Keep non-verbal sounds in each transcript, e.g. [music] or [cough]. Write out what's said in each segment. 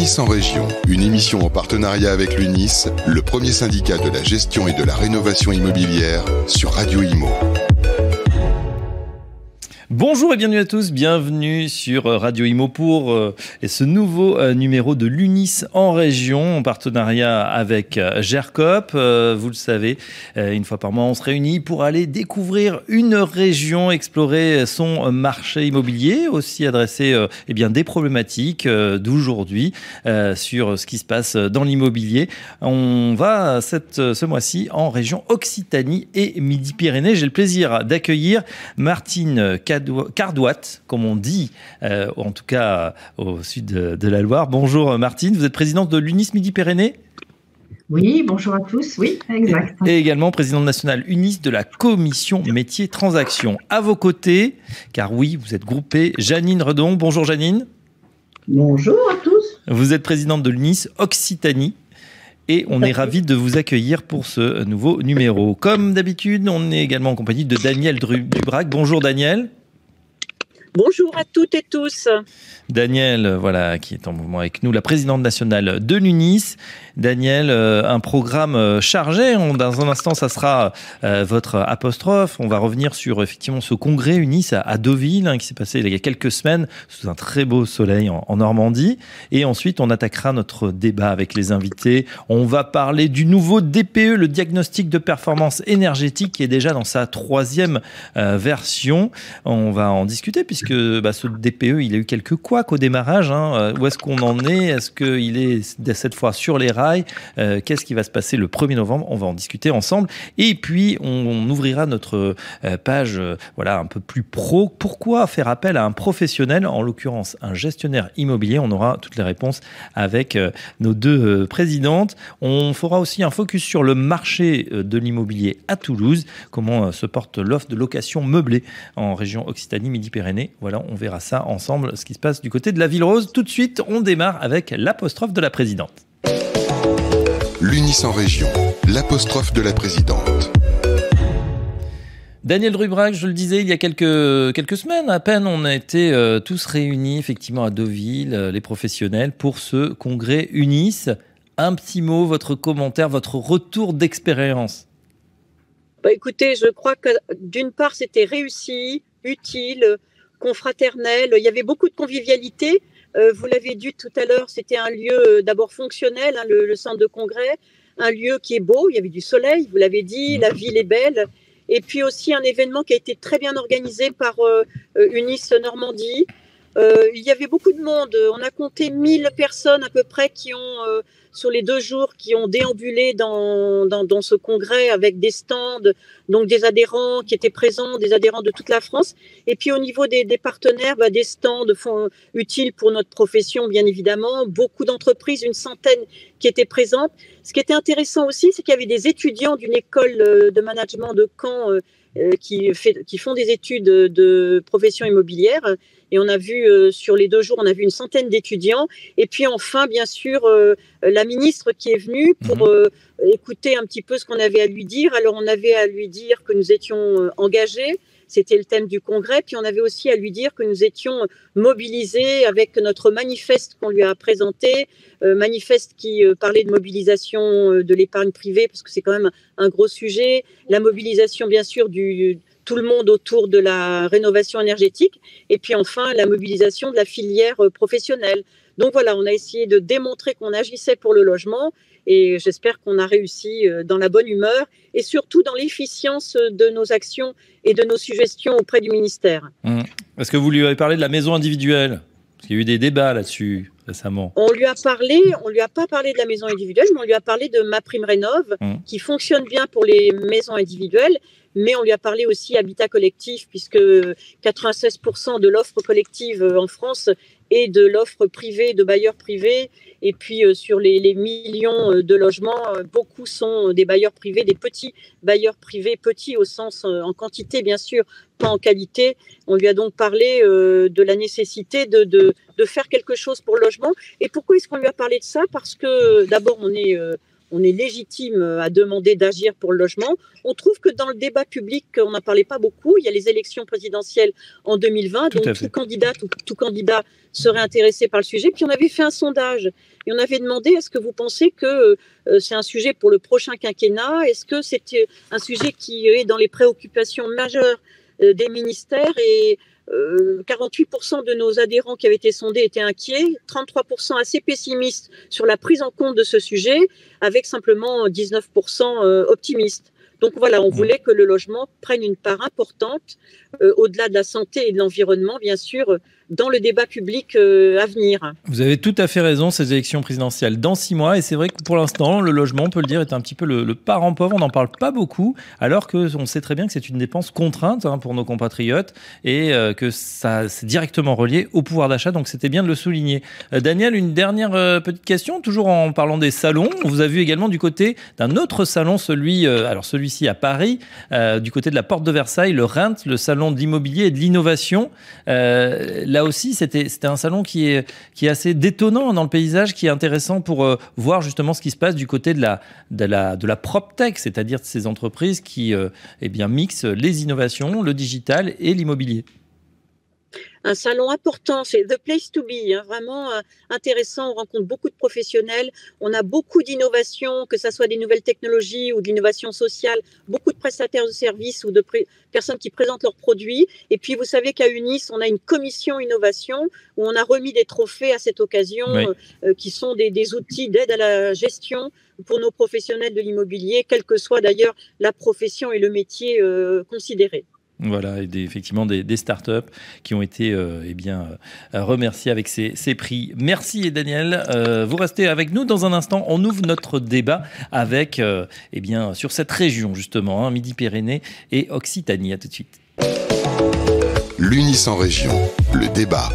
L'UNIS en région, une émission en partenariat avec l'UNIS, le premier syndicat de la gestion et de la rénovation immobilière sur Radio Imo. Bonjour et bienvenue à tous, bienvenue sur euh, Radio Imo pour euh, ce nouveau euh, numéro de l'UNIS en région en partenariat avec GERCOP. Vous le savez, une fois par mois on se réunit pour aller découvrir une région, explorer son marché immobilier, aussi adresser eh bien, des problématiques d'aujourd'hui sur ce qui se passe dans l'immobilier. On va cette, ce mois-ci en région Occitanie et Midi-Pyrénées. J'ai le plaisir d'accueillir Martine Cadou Cardouat, comme on dit, euh, en tout cas au sud de, la Loire. Bonjour Martine, vous êtes présidente de l'UNIS Midi-Pyrénées? Oui, bonjour à tous. Oui, exact. Et également présidente nationale UNIS de la commission métiers transactions. À vos côtés, car oui, vous êtes groupée, Janine Redon. Bonjour Janine. Bonjour à tous. Vous êtes présidente de l'UNIS Occitanie et on est ravi de vous accueillir pour ce nouveau numéro. Comme d'habitude, on est également en compagnie de Daniel Dubrac. Bonjour Daniel. Bonjour à toutes et tous. Daniel, voilà, qui est en mouvement avec nous, la présidente nationale de l'UNIS. Daniel, euh, un programme euh, chargé. dans un instant, ça sera euh, votre apostrophe. On va revenir sur effectivement ce congrès UNIS à, Deauville, hein, qui s'est passé il y a quelques semaines sous un très beau soleil en, Normandie. Et ensuite, on attaquera notre débat avec les invités. On va parler du nouveau DPE, le diagnostic de performance énergétique, qui est déjà dans sa troisième version. On va en discuter puisque bah, ce DPE, il a eu quelques couacs au démarrage. Hein. Où est-ce qu'on en est? Est-ce qu'il est cette fois sur les rails? Euh, Qu'est-ce qui va se passer le 1er novembre? On va en discuter ensemble. Et puis, on, ouvrira notre euh, page voilà, un peu plus pro. Pourquoi faire appel à un professionnel, en l'occurrence un gestionnaire immobilier On aura toutes les réponses avec nos deux présidentes. On fera aussi un focus sur le marché de l'immobilier à Toulouse. Comment se porte l'offre de location meublée en région Occitanie-Midi-Pyrénées voilà, on verra ça ensemble, ce qui se passe du côté de la Ville Rose. Tout de suite, on démarre avec l'apostrophe de la présidente. L'UNIS en région, l'apostrophe de la présidente. Daniel Rubrac, je le disais, il y a quelques, quelques semaines à peine, on a été euh, tous réunis effectivement à Deauville, euh, les professionnels, pour ce congrès UNIS. Un petit mot, votre commentaire, votre retour d'expérience. Bah écoutez, je crois que d'une part c'était réussi, utile, confraternel. Il y avait beaucoup de convivialité. Euh, vous l'avez dit tout à l'heure, c'était un lieu euh, d'abord fonctionnel, hein, le, centre de congrès, un lieu qui est beau, il y avait du soleil, vous l'avez dit, la ville est belle. Et puis aussi un événement qui a été très bien organisé par euh, Unis Normandie. Il y avait beaucoup de monde, on a compté 1000 personnes à peu près qui ont sur les deux jours qui ont déambulé dans, dans, dans, ce congrès avec des stands, donc des adhérents qui étaient présents, des adhérents de toute la France. Et puis au niveau des, des partenaires, bah, des stands font, utiles pour notre profession, bien évidemment. Beaucoup d'entreprises, une centaine qui étaient présentes. Ce qui était intéressant aussi, c'est qu'il y avait des étudiants d'une école euh, de management de Caen euh, euh, qui, fait, qui font des études de profession immobilière et on a vu euh, sur les deux jours, on a vu une centaine d'étudiants. Et puis enfin, bien sûr, euh, la ministre qui est venue pour mhm. euh, écouter un petit peu ce qu'on avait à lui dire. Alors on avait à lui dire que nous étions engagés. C'était le thème du congrès. Puis on avait aussi à lui dire que nous étions mobilisés avec notre manifeste qu'on lui a présenté, manifeste qui parlait de mobilisation de l'épargne privée, parce que c'est quand même un gros sujet. La mobilisation, bien sûr, du, tout le monde autour de la rénovation énergétique, et puis enfin la mobilisation de la filière euh, professionnelle. Donc voilà, on a essayé de démontrer qu'on agissait pour le logement, et j'espère qu'on a réussi euh, dans la bonne humeur et surtout dans l'efficience de nos actions et de nos suggestions auprès du ministère. Mmh. Est-ce que vous lui avez parlé de la maison individuelle? Parce qu'il y a eu des débats là-dessus récemment. On lui a parlé, on lui a pas parlé de la maison individuelle, mais on lui a parlé de ma prime rénov, mmh. qui fonctionne bien pour les maisons individuelles mais on lui a parlé aussi habitat collectif, puisque 96% de l'offre collective euh, en France est de l'offre privée, de bailleurs privés. Et puis euh, sur les, millions euh, de logements, beaucoup sont des bailleurs privés, des petits bailleurs privés, petits au sens en quantité bien sûr, pas en qualité. On lui a donc parlé de la nécessité de, de, faire quelque chose pour le logement. Et pourquoi est-ce qu'on lui a parlé de ça? Parce que d'abord on est on est légitime à demander d'agir pour le logement. On trouve que dans le débat public, on n'en parlait pas beaucoup. Il y a les élections présidentielles en 2020, donc tout candidat, tout, candidat serait intéressé par le sujet. Puis on avait fait un sondage et on avait demandé est-ce que vous pensez que euh, c'est un sujet pour le prochain quinquennat? Est-ce que c'est un sujet qui est dans les préoccupations majeures euh, des ministères? Et 48% euh, de nos adhérents qui avaient été sondés étaient inquiets, 33% assez pessimistes sur la prise en compte de ce sujet, avec simplement 19% euh, optimistes. Donc voilà, on voulait que le logement prenne une part importante, au-delà de la santé et de l'environnement, bien sûr, dans le débat public euh, à venir. Vous avez tout à fait raison, ces élections présidentielles dans six mois, et c'est vrai que pour l'instant, le logement, on peut le dire, est un petit peu le, parent pauvre, on n'en parle pas beaucoup, alors qu'on sait très bien que c'est une dépense contrainte hein, pour nos compatriotes, et euh, que ça c'est directement relié au pouvoir d'achat, donc c'était bien de le souligner. Euh, Daniel, une dernière petite question, toujours en parlant des salons, on vous a vu également du côté d'un autre salon, celui, alors celui-ci à Paris, du côté de la porte de Versailles, le RENT, le salon d'immobilier et de l'innovation. Là aussi, c'était un salon qui est, assez détonnant dans le paysage, qui est intéressant pour euh, voir justement ce qui se passe du côté de la, de prop tech, c'est-à-dire de ces entreprises qui euh, eh mixent les innovations, le digital et l'immobilier un salon important. C'est the place to be, hein, vraiment euh, intéressant. On rencontre beaucoup de professionnels. On a beaucoup d'innovations, que ce soit des nouvelles technologies ou d'innovation sociale. Beaucoup de prestataires de services ou de personnes qui présentent leurs produits. Et puis, vous savez qu'à Unis, on a une commission innovation où on a remis des trophées à cette occasion, euh, euh, qui sont des, des outils d'aide à la gestion pour nos professionnels de l'immobilier, quelle que soit d'ailleurs la profession et le métier considéré. Voilà, et effectivement des, startups qui ont été euh, eh bien, euh, remerciées avec ces, prix. Merci Daniel. Euh, vous restez avec nous dans un instant. On ouvre notre débat avec, eh bien, sur cette région justement, hein, Midi-Pyrénées et Occitanie. À tout de suite. L'Unis en région, le débat.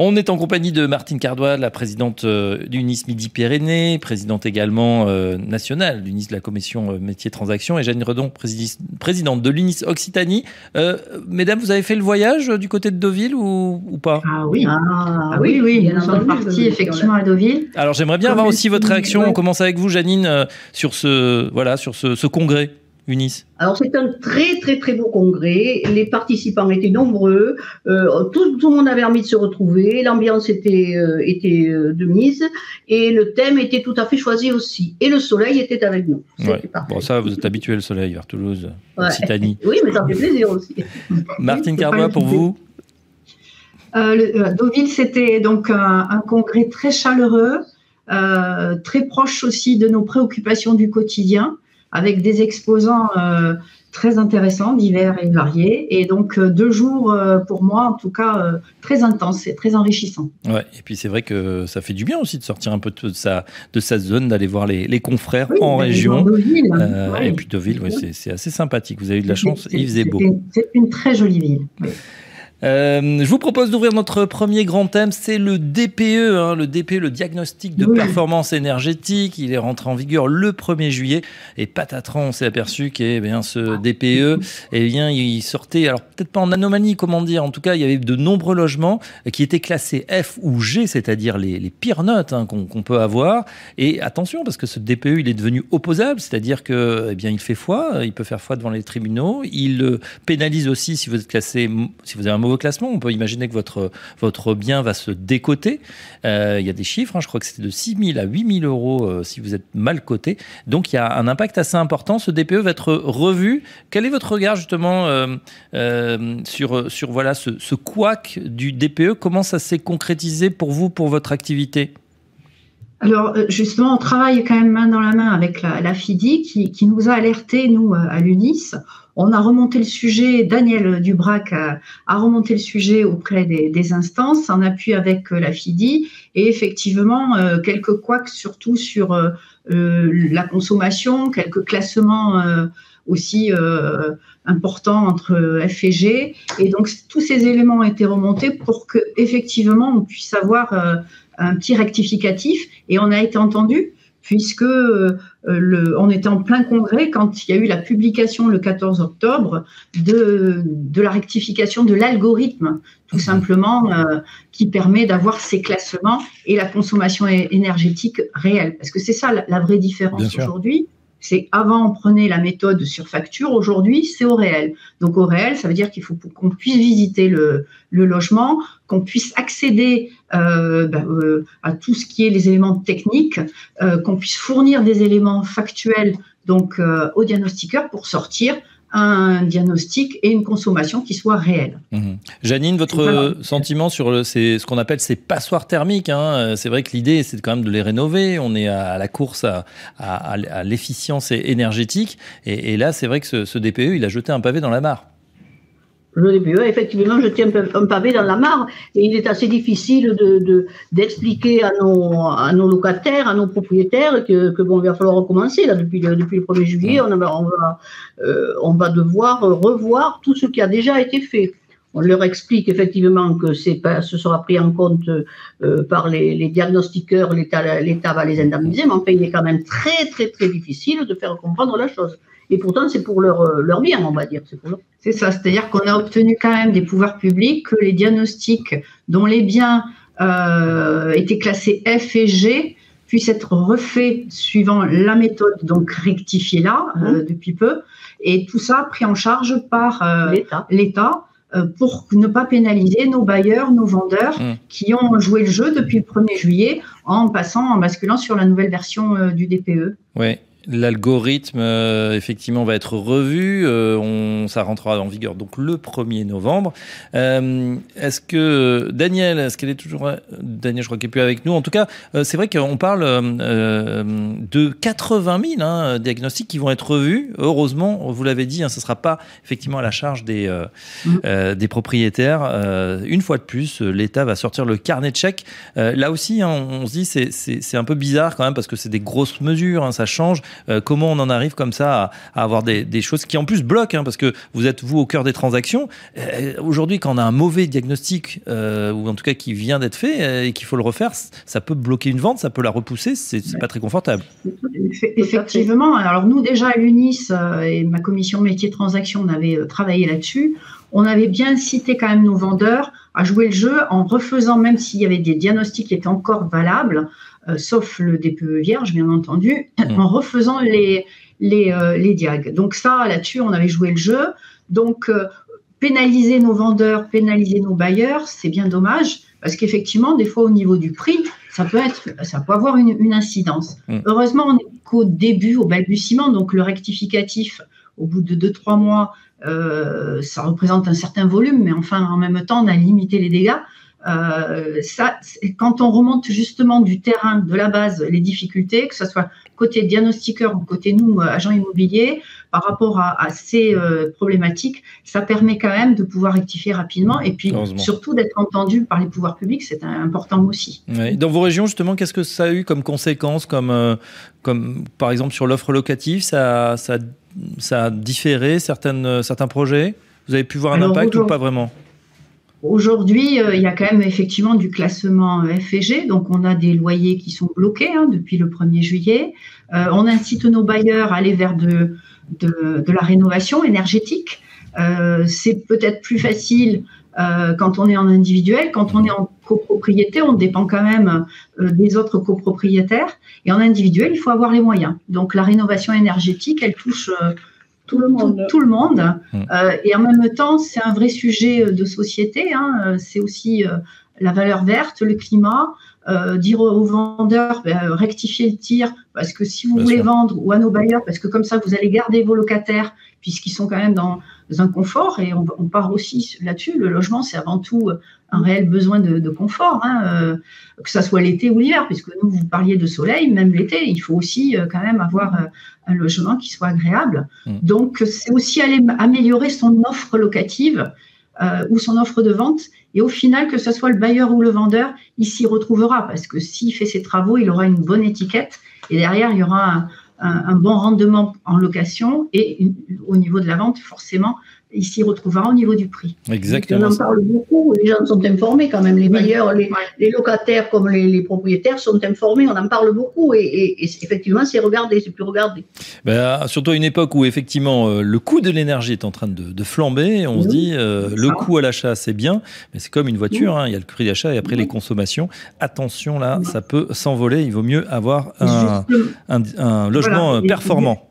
On est en compagnie de Martine Cardois, la présidente euh, d'UNIS Midi-Pyrénées, présidente également euh, nationale d'UNIS de la commission euh, métiers transactions, et Jeanne Redon, présidente de l'UNIS Occitanie. mesdames, vous avez fait le voyage du côté de Deauville ou, pas? Ah oui, ah, oui, oui, nous sommes partis effectivement à Deauville. Alors j'aimerais bien avoir aussi votre réaction. On commence avec vous, Janine, sur ce, voilà, sur ce congrès. Alors c'est un très très très beau congrès. Les participants étaient nombreux. Euh, tout, le monde avait envie de se retrouver. L'ambiance était euh, était euh, de mise et le thème était tout à fait choisi aussi. Et le soleil était avec nous. Bon ça vous êtes habitué le soleil vers Toulouse, Occitanie. oui mais ça fait plaisir aussi. [laughs] Martine Carbois pour vous. Deauville c'était donc un, congrès très chaleureux. très proche aussi de nos préoccupations du quotidien avec des exposants euh, très intéressants, divers et variés. Et donc, euh, deux jours, euh, pour moi, en tout cas, très intenses et très enrichissants. Ouais, et puis c'est vrai que ça fait du bien aussi de sortir un peu de sa, de sa zone, d'aller voir les, les confrères en région. Et puis Deauville, ouais, c'est assez sympathique. Vous avez eu de la chance faisait beau. C'est une très jolie ville. Euh, je vous propose d'ouvrir notre premier grand thème, c'est le DPE, hein, le DPE, le diagnostic de performance énergétique. Il est rentré en vigueur le 1er juillet et patatran, on s'est aperçu que eh bien, ce DPE, eh bien, il sortait, alors peut-être pas en anomalie, comment dire, en tout cas, il y avait de nombreux logements qui étaient classés F ou G, c'est-à-dire les, les, pires notes hein, qu'on peut avoir. Et attention, parce que ce DPE, il est devenu opposable, c'est-à-dire que, eh bien, il fait foi, il peut faire foi devant les tribunaux. Il euh, pénalise aussi si vous êtes classé, si vous avez un classement. On peut imaginer que votre, votre bien va se décoter. Euh, il y a des chiffres, hein. je crois que c'était de 6 000 à 8 000 euros euh, si vous êtes mal coté. Donc il y a un impact assez important. Ce DPE va être revu. Quel est votre regard justement euh, sur, sur voilà, ce, ce couac du DPE Comment ça s'est concrétisé pour vous, pour votre activité? Alors justement, on travaille quand même main dans la main avec la, FIDI qui, qui, nous a alerté, nous, à l'UNIS. On a remonté le sujet, Daniel Dubrac a, remonté le sujet auprès des, instances en appui avec euh, la FIDI et effectivement euh, quelques couacs surtout sur euh, la consommation, quelques classements aussi importants entre F et G. Et donc tous ces éléments ont été remontés pour que effectivement on puisse avoir un petit rectificatif et on a été entendu puisque le, on était en plein congrès quand il y a eu la publication le 14 octobre de, de la rectification de l'algorithme, tout simplement, qui permet d'avoir ces classements et la consommation énergétique réelle. Parce que c'est ça la, vraie différence aujourd'hui. C'est avant on prenait la méthode sur facture, aujourd'hui c'est au réel. Donc au réel, ça veut dire qu'il faut qu'on puisse visiter le, logement, qu'on puisse accéder euh, ben, euh, à tout ce qui est les éléments techniques, euh, qu'on puisse fournir des éléments factuels donc au diagnostiqueur pour sortir un diagnostic et une consommation qui soit réelle. Mmh. Janine, votre sentiment sur le, ce qu'on appelle ces passoires thermiques, hein, c'est vrai que l'idée c'est quand même de les rénover, on est à la course à, à, à l'efficience énergétique, et, et là c'est vrai que ce, ce DPE, il a jeté un pavé dans la mare le DPE, effectivement, je tiens un pavé dans la mare et il est assez difficile de, d'expliquer à, nos, à nos locataires, à nos propriétaires que, que bon, il va falloir recommencer. Là, depuis, le, depuis le 1er juillet, on, on, va, euh, on va devoir revoir tout ce qui a déjà été fait. On leur explique effectivement que pas, ce sera pris en compte euh, par les, les diagnostiqueurs, l'État, l'État va les indemniser, mais enfin, il est quand même très, très, très difficile de faire comprendre la chose. Et pourtant, c'est pour leur, euh, leur bien, on va dire. C'est ça, c'est-à-dire qu'on a obtenu quand même des pouvoirs publics que les diagnostics dont les biens euh, étaient classés F et G puissent être refaits suivant la méthode donc rectifiée là euh, mmh. depuis peu, et tout ça pris en charge par euh, l'État pour ne pas pénaliser nos bailleurs, nos vendeurs mmh. qui ont joué le jeu depuis le 1er juillet en passant, en basculant sur la nouvelle version du DPE. Oui, L'algorithme, euh, effectivement, va être revu. Euh, on, ça rentrera en vigueur donc le 1er novembre. Euh, est-ce que Daniel, est-ce qu'elle est toujours Daniel, je crois qu'elle est plus avec nous. En tout cas, c'est vrai qu'on parle de 80 000 hein, diagnostics qui vont être revus. Heureusement, vous l'avez dit, hein, ce ne sera pas effectivement à la charge des, mmh. des propriétaires. une fois de plus, l'État va sortir le carnet de chèques. là aussi, hein, on, se dit c'est un peu bizarre quand même parce que c'est des grosses mesures, ça change. Euh, comment on en arrive comme ça à, avoir des, choses qui en plus bloquent, hein, parce que vous êtes vous au cœur des transactions. Euh, aujourd'hui, quand on a un mauvais diagnostic, euh, ou en tout cas qui vient d'être fait et qu'il faut le refaire, ça peut bloquer une vente, ça peut la repousser, c'est pas très confortable. Effectivement. Alors nous déjà à l'UNIS et ma commission métier transactions, on avait travaillé là-dessus. On avait bien cité quand même nos vendeurs à jouer le jeu en refaisant, même s'il y avait des diagnostics qui étaient encore valables, sauf le DPE vierge, bien entendu, mmh. en refaisant les, les, euh, les diags. Donc ça, là-dessus, on avait joué le jeu. Donc, euh, pénaliser nos vendeurs, pénaliser nos bailleurs, c'est bien dommage, parce qu'effectivement, des fois, au niveau du prix, ça peut, être, ça peut avoir une, une incidence. Mmh. Heureusement, on n'est qu'au début, au balbutiement, donc le rectificatif, au bout de 2-3 mois, euh, ça représente un certain volume, mais enfin, en même temps, on a limité les dégâts. Euh, ça, quand on remonte justement du terrain, de la base, les difficultés, que ce soit côté diagnostiqueur ou côté nous, euh, agents immobiliers, par rapport à, ces euh, problématiques, ça permet quand même de pouvoir rectifier rapidement et puis surtout d'être entendu par les pouvoirs publics, c'est important aussi. Dans vos régions, justement, qu'est-ce que ça a eu comme conséquence, comme, comme par exemple sur l'offre locative, ça, ça, ça a différé certaines, certains projets? Vous avez pu voir un impact ou pas vraiment? Aujourd'hui, euh, il y a quand même effectivement du classement euh, F et G, donc on a des loyers qui sont bloqués hein, depuis le 1er juillet. Euh, on incite nos bailleurs à aller vers de, de, de la rénovation énergétique. c'est peut-être plus facile quand on est en individuel, quand on est en copropriété, on dépend quand même des autres copropriétaires. Et en individuel, il faut avoir les moyens. Donc la rénovation énergétique, elle touche tout le monde. Tout, le monde. Euh, et en même temps, c'est un vrai sujet euh, de société. Hein. Euh, c'est aussi la valeur verte, le climat. dire aux vendeurs, ben, rectifier le tir, parce que si vous voulez vendre, ou à nos bailleurs, parce que comme ça, vous allez garder vos locataires, puisqu'ils sont quand même dans, un confort, et on, part aussi là-dessus. Le logement, c'est avant tout un réel besoin de, confort, hein, que ça soit l'été ou l'hiver, puisque nous, vous parliez de soleil, même l'été, il faut aussi quand même avoir un logement qui soit agréable. Mm. Donc, c'est aussi aller améliorer son offre locative euh, ou son offre de vente. Et au final, que ce soit le bailleur ou le vendeur, il s'y retrouvera parce que s'il fait ses travaux, il aura une bonne étiquette et derrière, il y aura un, bon rendement en location et au niveau de la vente, forcément, il s'y retrouvera au niveau du prix. Exactement. On en parle beaucoup, les gens sont informés quand même, les bailleurs, les, locataires comme les, propriétaires sont informés, on en parle beaucoup et, effectivement c'est regardé, c'est plus regardé. Ben, surtout à une époque où effectivement euh, le coût de l'énergie est en train de, flamber, on se dit euh, le coût à l'achat c'est bien, mais c'est comme une voiture, hein, il y a le prix d'achat et après les consommations. Attention là, ça peut s'envoler, il vaut mieux avoir un, un, logement performant.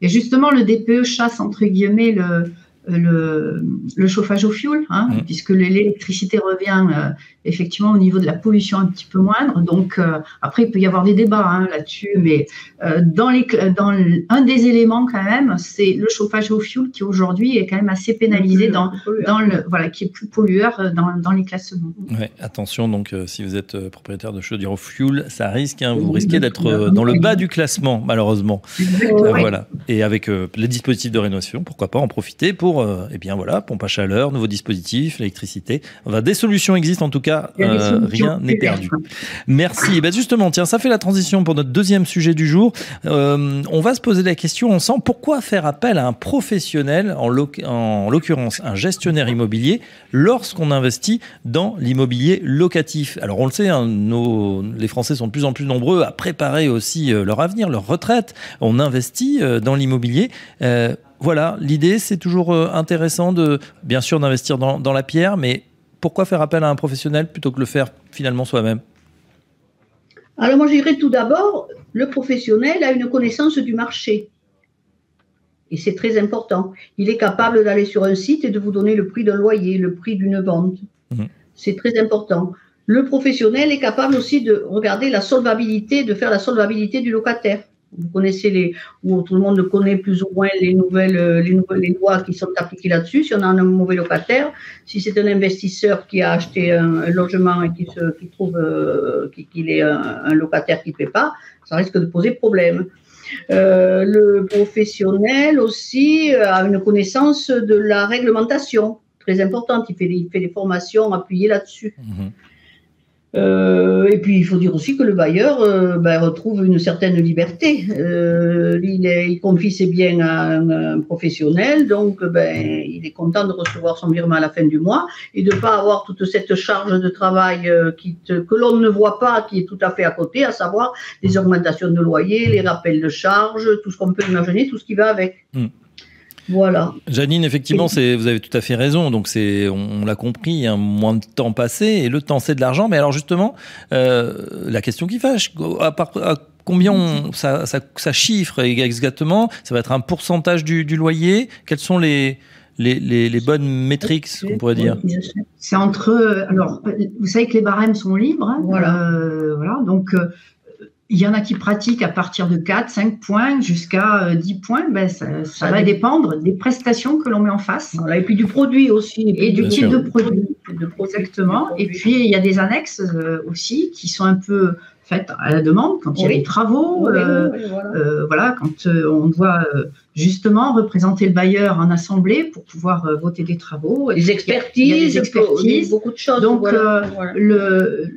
Et justement, le DPE chasse entre guillemets le, le, le, chauffage au fioul, hein, mmh. puisque l'électricité revient euh, effectivement au niveau de la pollution un petit peu moindre. Donc euh, après, il peut y avoir des débats hein, là-dessus, mais euh, dans, les, dans un des éléments quand même, c'est le chauffage au fioul qui aujourd'hui est quand même assez pénalisé dans, dans le voilà, qui est plus pollueur dans, dans les classements. Ouais, attention donc si vous êtes propriétaire de chaudière au fioul, ça risque, hein, vous risquez d'être dans le bas du classement malheureusement. voilà. Et avec les dispositifs de rénovation, pourquoi pas en profiter pour euh, eh bien voilà, pompe à chaleur, nouveaux dispositifs, l'électricité. des solutions existent en tout cas, euh, rien n'est perdu. Merci. Et eh ben justement, tiens, ça fait la transition pour notre deuxième sujet du jour. Euh, on va se poser la question ensemble pourquoi faire appel à un professionnel, en l'occurrence un gestionnaire immobilier, lorsqu'on investit dans l'immobilier locatif? Alors on le sait, hein, nos, les Français sont de plus en plus nombreux à préparer aussi leur avenir, leur retraite. On investit dans l'immobilier voilà, l'idée, c'est toujours euh, intéressant de, bien sûr, d'investir dans, la pierre, mais pourquoi faire appel à un professionnel plutôt que le faire finalement soi-même? Alors moi, je dirais tout d'abord, le professionnel a une connaissance du marché. Et c'est très important. Il est capable d'aller sur un site et de vous donner le prix d'un loyer, le prix d'une vente. Mmh. C'est très important. Le professionnel est capable aussi de regarder la solvabilité, de faire la solvabilité du locataire. Vous connaissez les, ou tout le monde connaît plus ou moins les nouvelles, euh, les nouvelles les lois qui sont appliquées là-dessus. Si on a un mauvais locataire, si c'est un investisseur qui a acheté un, logement et qui, se, qui trouve euh, qu'il est un, locataire qui ne paie pas, ça risque de poser problème. Euh, le professionnel aussi a une connaissance de la réglementation très importante. Il fait il fait des formations appuyées là-dessus. Mmh euh, et puis il faut dire aussi que le bailleur euh, ben, retrouve une certaine liberté. Euh, il, confie ses biens à un, professionnel, donc ben, il est content de recevoir son virement à la fin du mois et de ne pas avoir toute cette charge de travail que l'on ne voit pas, qui est tout à fait à côté, à savoir les augmentations de loyer, les rappels de charges, tout ce qu'on peut imaginer, tout ce qui va avec. Mm. Voilà. Janine, effectivement, vous avez tout à fait raison. Donc, c'est, on, l'a compris, il y a moins de temps passé et le temps, c'est de l'argent. Mais alors, justement, euh, la question qui fâche, à, combien ça, ça, chiffre exactement? Ça va être un pourcentage du, loyer? Quelles sont les, les, bonnes métriques, qu'on pourrait dire? C'est entre. Alors, vous savez que les barèmes sont libres. Hein, voilà. Euh, voilà. Donc, euh, il y en a qui pratiquent à partir de 4, 5 points jusqu'à 10 euh, points. Ben, ça, va dépendre des prestations que l'on met en face. et puis du produit aussi. Et, du type de produit. Exactement. Et puis, il y a des annexes euh, aussi qui sont un peu faites à la demande quand il y a des travaux. Euh, voilà. quand on doit justement représenter le bailleur en assemblée pour pouvoir voter des travaux. Les expertises, des expertises. beaucoup de choses. Donc, le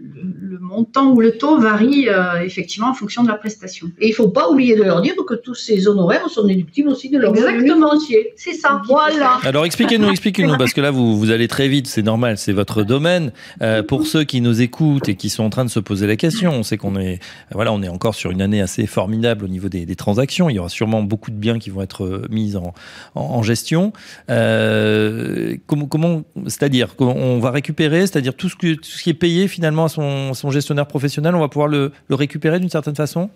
montant ou le taux varie euh, effectivement en fonction de la prestation. Et il ne faut pas oublier de leur dire que tous ces honoraires sont déductibles aussi de leur Exactement. C'est ça. Voilà. Alors expliquez-nous, expliquez-nous, parce que là vous, vous allez très vite, c'est normal, c'est votre domaine. Euh, pour ceux qui nous écoutent et qui sont en train de se poser la question, on sait qu'on est, voilà, on est encore sur une année assez formidable au niveau des, transactions. Il y aura sûrement beaucoup de biens qui vont être euh, mis en, en, gestion. comment, comment c'est-à-dire qu'on va récupérer, c'est-à-dire tout ce, que, tout ce qui est payé finalement à son son professionnel, on va pouvoir le, récupérer d'une certaine façon?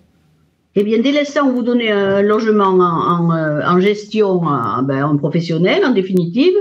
Eh bien, dès l'instant où vous donnez un logement en, en, gestion ben, en professionnel, en définitive,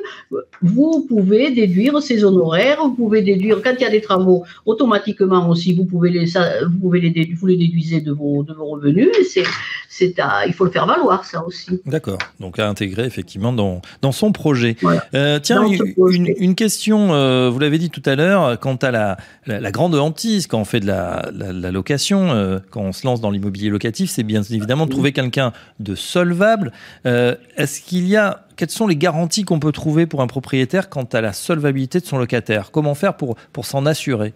vous pouvez déduire ces honoraires, vous pouvez déduire, quand il y a des travaux, automatiquement aussi, vous pouvez les, vous pouvez les, vous les déduisez de vos, de vos revenus. C'est, c'est il faut le faire valoir, ça aussi. D'accord. Donc, à intégrer effectivement dans, dans son projet. Euh, tiens, une, une, question, euh, vous l'avez dit tout à l'heure, quant à la, la, grande hantise quand on fait de la, la, location, euh, quand on se lance dans l'immobilier locatif, c'est bien évidemment de trouver quelqu'un de solvable. Euh, est-ce qu'il y a quelles sont les garanties qu'on peut trouver pour un propriétaire quant à la solvabilité de son locataire? Comment faire pour, pour s'en assurer?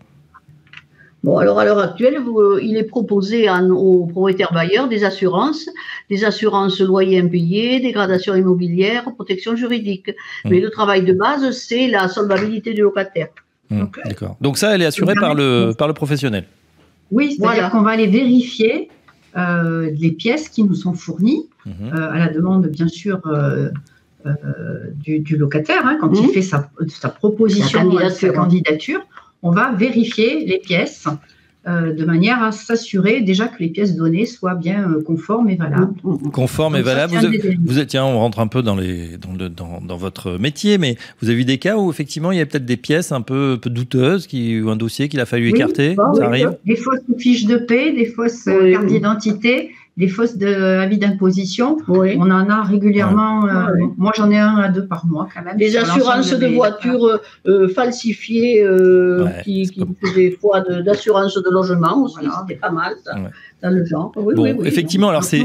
Bon, alors à l'heure actuelle, euh, il est proposé aux propriétaires bailleurs des assurances, des assurances loyers impayés, dégradation immobilière, protection juridique. Mmh. Mais le travail de base, c'est la solvabilité du locataire. Mmh, d'accord. Donc ça, elle est assurée par le, par le professionnel? Oui, c'est-à-dire qu'on va aller vérifier euh, les pièces qui nous sont fournies, mmh. euh, à la demande, bien sûr, du, locataire, hein, quand il fait sa, sa proposition, sa candidature on va vérifier les pièces euh, de manière à s'assurer déjà que les pièces données soient bien euh, conformes et valables. Conformes et valables. Vous, êtes, tiens, on rentre un peu dans, les, dans, dans, votre métier, mais vous avez vu des cas où effectivement il y a peut-être des pièces un peu, peu douteuses qui, ou un dossier qu'il a fallu écarter Ça arrive Des fausses fiches de paie, des fausses euh, cartes d'identité des fausses avis d'imposition. On en a régulièrement. Euh, moi, j'en ai un à deux par mois quand même. Des assurances de, voitures euh, euh, falsifiées qui, qui des fois d'assurance de, logement aussi. C'était pas mal ça, dans le genre. bon, effectivement, alors c'est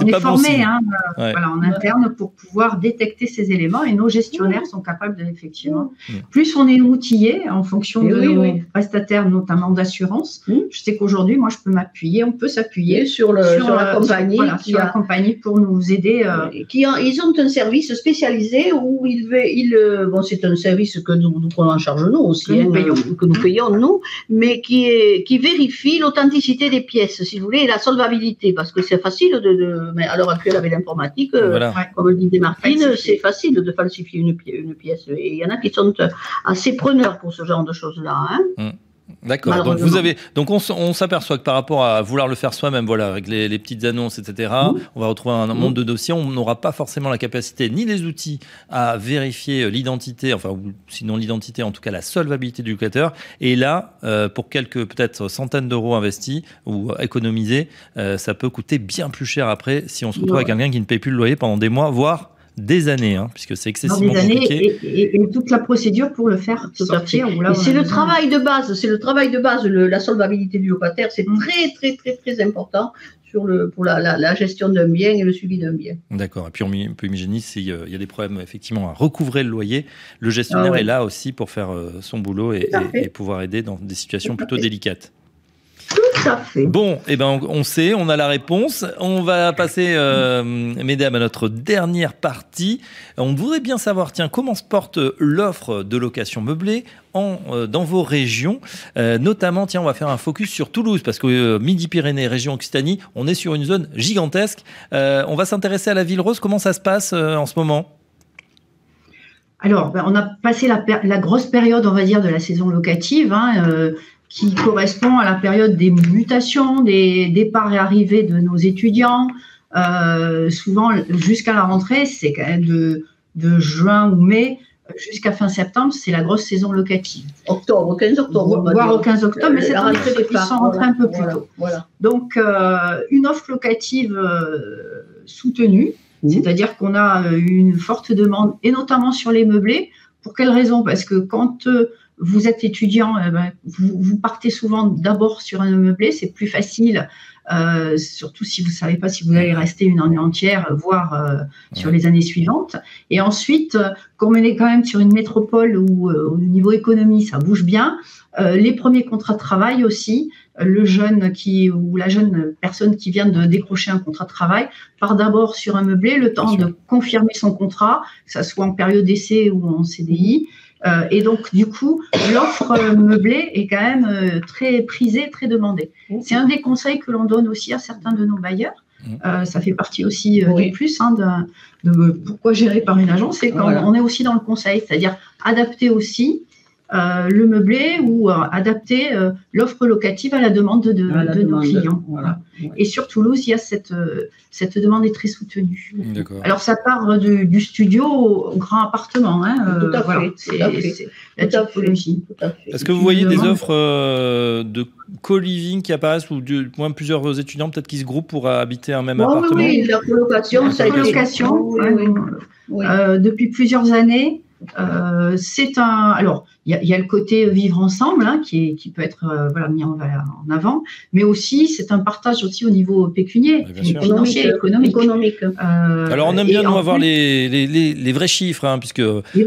on est formé hein, euh, en interne pour pouvoir détecter ces éléments et nos gestionnaires sont capables de, effectivement. Plus on est outillé en fonction de nos prestataires, notamment d'assurance. Je sais qu'aujourd'hui, moi, je peux m'appuyer, on peut s'appuyer sur, le, sur, la compagnie, sur, la compagnie pour nous aider. Euh, qui ils ont un service spécialisé où ils, ils euh, bon, c'est un service que nous, nous, prenons en charge nous aussi, que, nous, hein, payons. que nous payons nous, mais qui, est, qui vérifie l'authenticité des pièces, si vous voulez, et la solvabilité, parce que c'est facile de mais à l'heure actuelle, avec l'informatique, euh, comme le disait Martine, c'est facile de falsifier une, une, pièce. Et il y en a qui sont euh, assez preneurs pour ce genre de choses-là. Hein. Mm. D'accord. Donc vous avez, donc on, s'aperçoit que par rapport à vouloir le faire soi-même, voilà, avec les, petites annonces, etc. Mmh. On va retrouver un, monde de dossiers. On n'aura pas forcément la capacité ni les outils à vérifier euh, l'identité, enfin sinon l'identité, en tout cas la solvabilité du locataire. Et là, euh, pour quelques peut-être centaines d'euros investis ou économisés, euh, ça peut coûter bien plus cher après si on se retrouve avec quelqu'un qui ne paye plus le loyer pendant des mois, voire des années, hein, puisque c'est excessivement des années compliqué. Et, et, toute la procédure pour le faire sortir. C'est le travail de base, c'est le travail de base, la solvabilité du locataire, c'est mm. très très très très important sur le, pour la, la, gestion d'un bien et le suivi d'un bien. D'accord. Et puis on peut imaginer s'il y a des problèmes effectivement à recouvrer le loyer, le gestionnaire ah est là aussi pour faire euh, son boulot et, et pouvoir aider dans des situations plutôt délicates. Tout à fait. Bon, eh ben, on sait, on a la réponse. On va passer, euh, mesdames, à notre dernière partie. On voudrait bien savoir, tiens, comment se porte l'offre de location meublée en, euh, dans vos régions euh, Notamment, tiens, on va faire un focus sur Toulouse, parce que Midi-Pyrénées, région Occitanie, on est sur une zone gigantesque. on va s'intéresser à la Ville Rose. Comment ça se passe en ce moment? Alors, ben, on a passé la, la, grosse période, on va dire, de la saison locative. Hein, qui correspond à la période des mutations, des départs et arrivées de nos étudiants. Euh, souvent, jusqu'à la rentrée, c'est quand même de, de juin ou mai jusqu'à fin septembre, c'est la grosse saison locative. Octobre, 15 octobre. Voire au 15 octobre, mais c'est qu'ils sont rentrés un peu plus tôt. Donc, euh, une offre locative euh, soutenue, c'est-à-dire qu'on a une forte demande, et notamment sur les meublés. Pour quelle raison? Parce que quand vous êtes étudiant, eh ben, vous, partez souvent d'abord sur un meublé, c'est plus facile, euh, surtout si vous ne savez pas si vous allez rester une année entière, voire euh, sur les années suivantes. Et ensuite, euh, comme on est quand même sur une métropole où au niveau économie, ça bouge bien, les premiers contrats de travail aussi, le jeune qui ou la jeune personne qui vient de décrocher un contrat de travail part d'abord sur un meublé, le temps de confirmer son contrat, que ce soit en période d'essai ou en CDI. Euh, et donc, du coup, l'offre meublée est quand même euh, très prisée, très demandée. Mmh. C'est un des conseils que l'on donne aussi à certains de nos bailleurs. Mmh. Euh, ça fait partie aussi du plus hein, de, pourquoi gérer par une agence, c'est qu'on on est aussi dans le conseil, c'est-à-dire adapter aussi euh, le meublé ou euh, adapter euh, l'offre locative à la demande de, nos clients. Et sur Toulouse, il y a cette, cette demande est très soutenue. Alors ça part du studio au, grand appartement. Hein, tout à fait. C'est la typologie. Est-ce que vous voyez des offres de co-living qui apparaissent ou du moins plusieurs étudiants peut-être qui se groupent pour habiter un même appartement? Oui, la colocation, ça a été... depuis plusieurs années. Euh, c'est un. Alors, il y, a le côté vivre ensemble hein, qui, est, qui peut être euh, voilà, mis en, en, avant, mais aussi c'est un partage aussi au niveau pécunier, financier, économique. économique. Euh, alors, on aime bien nous avoir les, les, les, vrais chiffres, hein, puisque les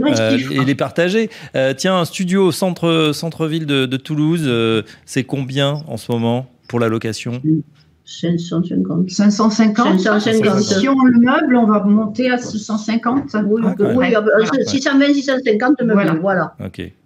et les partager. tiens, un studio centre centre ville de, de Toulouse, c'est combien en ce moment pour la location? 550. 550. 550. Si on le meuble, on va monter à 650. Oui, ah, oui 620, 650 meubles. Voilà. voilà.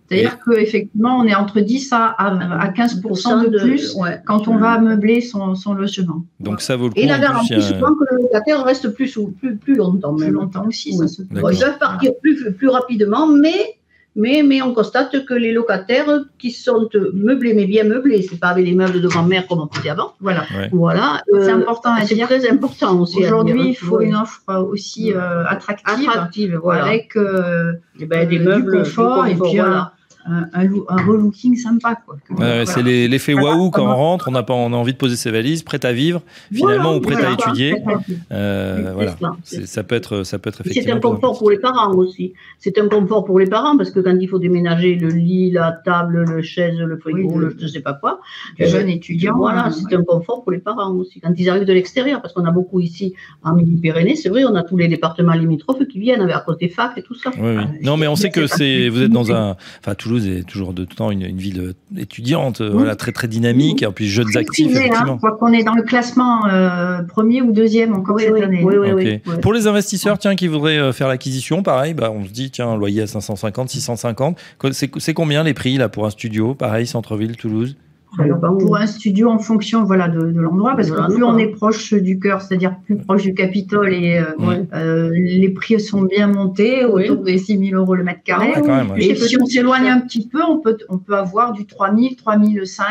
C'est-à-dire qu'effectivement, on est entre 10 à, à 15 de plus quand on va meubler son, son, logement. Donc ça vaut le coup. Et la garantie, souvent que le locataire reste plus, plus, plus longtemps. Plus longtemps aussi, ça se peut. Ils peuvent partir plus, plus rapidement, mais mais, mais on constate que les locataires qui sont meublés, mais bien meublés, c'est pas avec les meubles de grand-mère comme on faisait avant. Voilà. Voilà. c'est euh, important à dire. C'est très important aussi. Aujourd'hui, il faut une offre aussi euh, attractive, attractive voilà. avec euh, eh ben, des meubles, du confort, et puis voilà un, un, relooking sympa. Quoi. C'est l'effet waouh quand on rentre, on a, pas, on a envie de poser ses valises, prêt à vivre, finalement, ou prêt à étudier. Euh, voilà, ça peut être, ça peut être effectivement. C'est un confort pour les parents aussi. C'est un confort pour les parents parce que quand il faut déménager le lit, la table, le chaise, le frigo, le, je sais pas quoi, les jeunes étudiants. Voilà, c'est un confort pour les parents aussi. Quand ils arrivent de l'extérieur, parce qu'on a beaucoup ici en Midi-Pyrénées, c'est vrai, on a tous les départements limitrophes qui viennent avec à côté fac et tout ça. Oui, oui. Non, mais on sait que c'est, vous êtes dans un, enfin Toulouse est toujours de tout temps une, ville étudiante, voilà, très très dynamique, et puis jeunes actifs. Hein, qu'on est dans le classement euh, premier ou deuxième encore cette année. Pour les investisseurs, tiens, qui voudraient euh, faire l'acquisition, pareil, bah, on se dit, tiens, un loyer à 550, 650, c'est combien les prix là pour un studio, pareil, centre-ville, Toulouse? Pour un studio en fonction voilà de, l'endroit parce que plus on est proche du cœur c'est-à-dire plus proche du Capitole et euh, euh, les prix sont bien montés autour des 6 000 euros le mètre carré. et si on s'éloigne un petit peu on peut on peut avoir du 3 000 3 500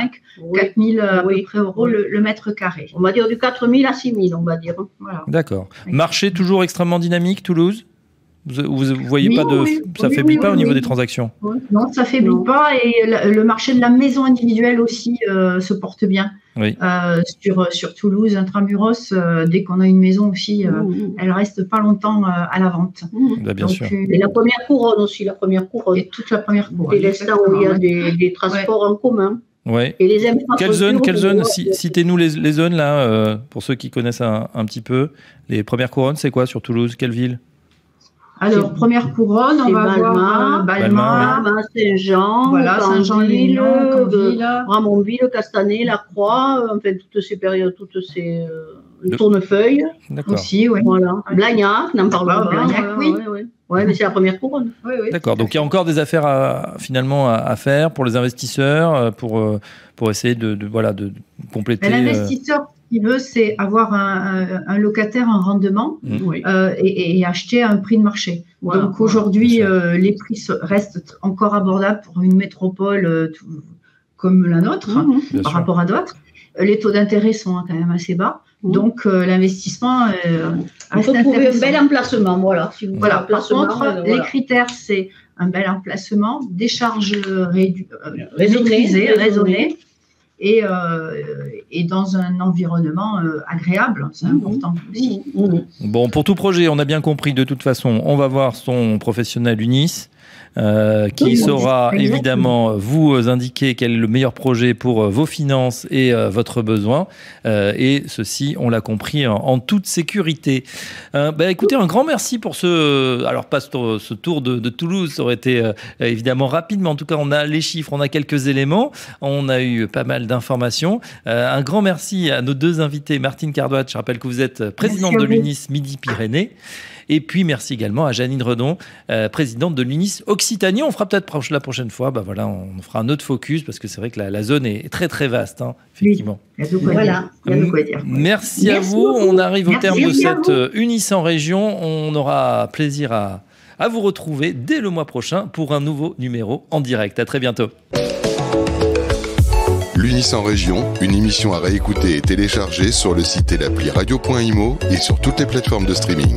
4 000 à peu près euros le, mètre carré. On va dire du 4 000 à 6 000 on va dire voilà. d'accord. Marché toujours extrêmement dynamique Toulouse? Vous, vous voyez pas de, ça faiblit pas au niveau des transactions? Non, ça faiblit pas et le, marché de la maison individuelle aussi euh, se porte bien. Euh, sur, sur Toulouse, intramuros, euh, dès qu'on a une maison aussi, elle reste pas longtemps à la vente. Bah, bien sûr. et la première couronne aussi, la première couronne. Et toute la première couronne. Et l'instant où il y a des, des transports en commun. Ouais. Et les quelle zone, quelle zone Citez-nous les, les, zones là, pour ceux qui connaissent un, un, petit peu. Les premières couronnes, c'est quoi sur Toulouse? Quelle ville? Alors, première couronne, on va Balma, voir euh, Balma, Saint-Jean, voilà, Saint-Jean-l'Île, Ramonville, Castanet, La Croix, euh, en fait, toutes ces périodes, toutes ces euh, tournefeuilles. Aussi, oui. Voilà. Blagnac, n'en parle pas. Blagnac, oui. oui, oui. mais c'est la première couronne. Oui, oui. D'accord. Donc il y a encore des affaires à, finalement à, faire pour les investisseurs, pour pour essayer de, de voilà de compléter. L'investisseur qui veut, c'est avoir un, locataire en rendement mmh. euh, et, acheter à un prix de marché. Donc aujourd'hui, euh, les prix restent encore abordables pour une métropole euh, comme la nôtre mmh. par rapport à d'autres. Les taux d'intérêt sont quand même assez bas. Mmh. Donc l'investissement. Il faut trouver un bel emplacement. Voilà. voilà. Par contre, les critères, c'est un bel emplacement, des charges raisonnées, raisonnées et, euh, et dans un environnement euh, agréable. C'est important aussi. Bon, pour tout projet, on a bien compris de toute façon, on va voir son professionnel UNIS. Euh, qui saura évidemment vous indiquer quel est le meilleur projet pour euh, vos finances et euh, votre besoin. et ceci, on l'a compris, en, toute sécurité. Bah, écoutez, un grand merci pour ce... Alors, pas ce, tour de, de, Toulouse, ça aurait été évidemment rapide, mais en tout cas, on a les chiffres, on a quelques éléments, on a eu pas mal d'informations. un grand merci à nos deux invités, Martine Cardouat, je rappelle que vous êtes présidente de l'UNIS Midi-Pyrénées. Et puis merci également à Janine Redon, euh, présidente de l'UNIS Occitanie. On fera peut-être la prochaine fois, bah voilà, on fera un autre focus parce que c'est vrai que la, zone est très très vaste, hein, effectivement. voilà, Merci, à vous. On arrive au terme de cette euh, UNIS en région. On aura plaisir à, à vous retrouver dès le mois prochain pour un nouveau numéro en direct. À très bientôt. L'UNIS en région, une émission à réécouter et télécharger sur le site et l'appli radio.imo et sur toutes les plateformes de streaming.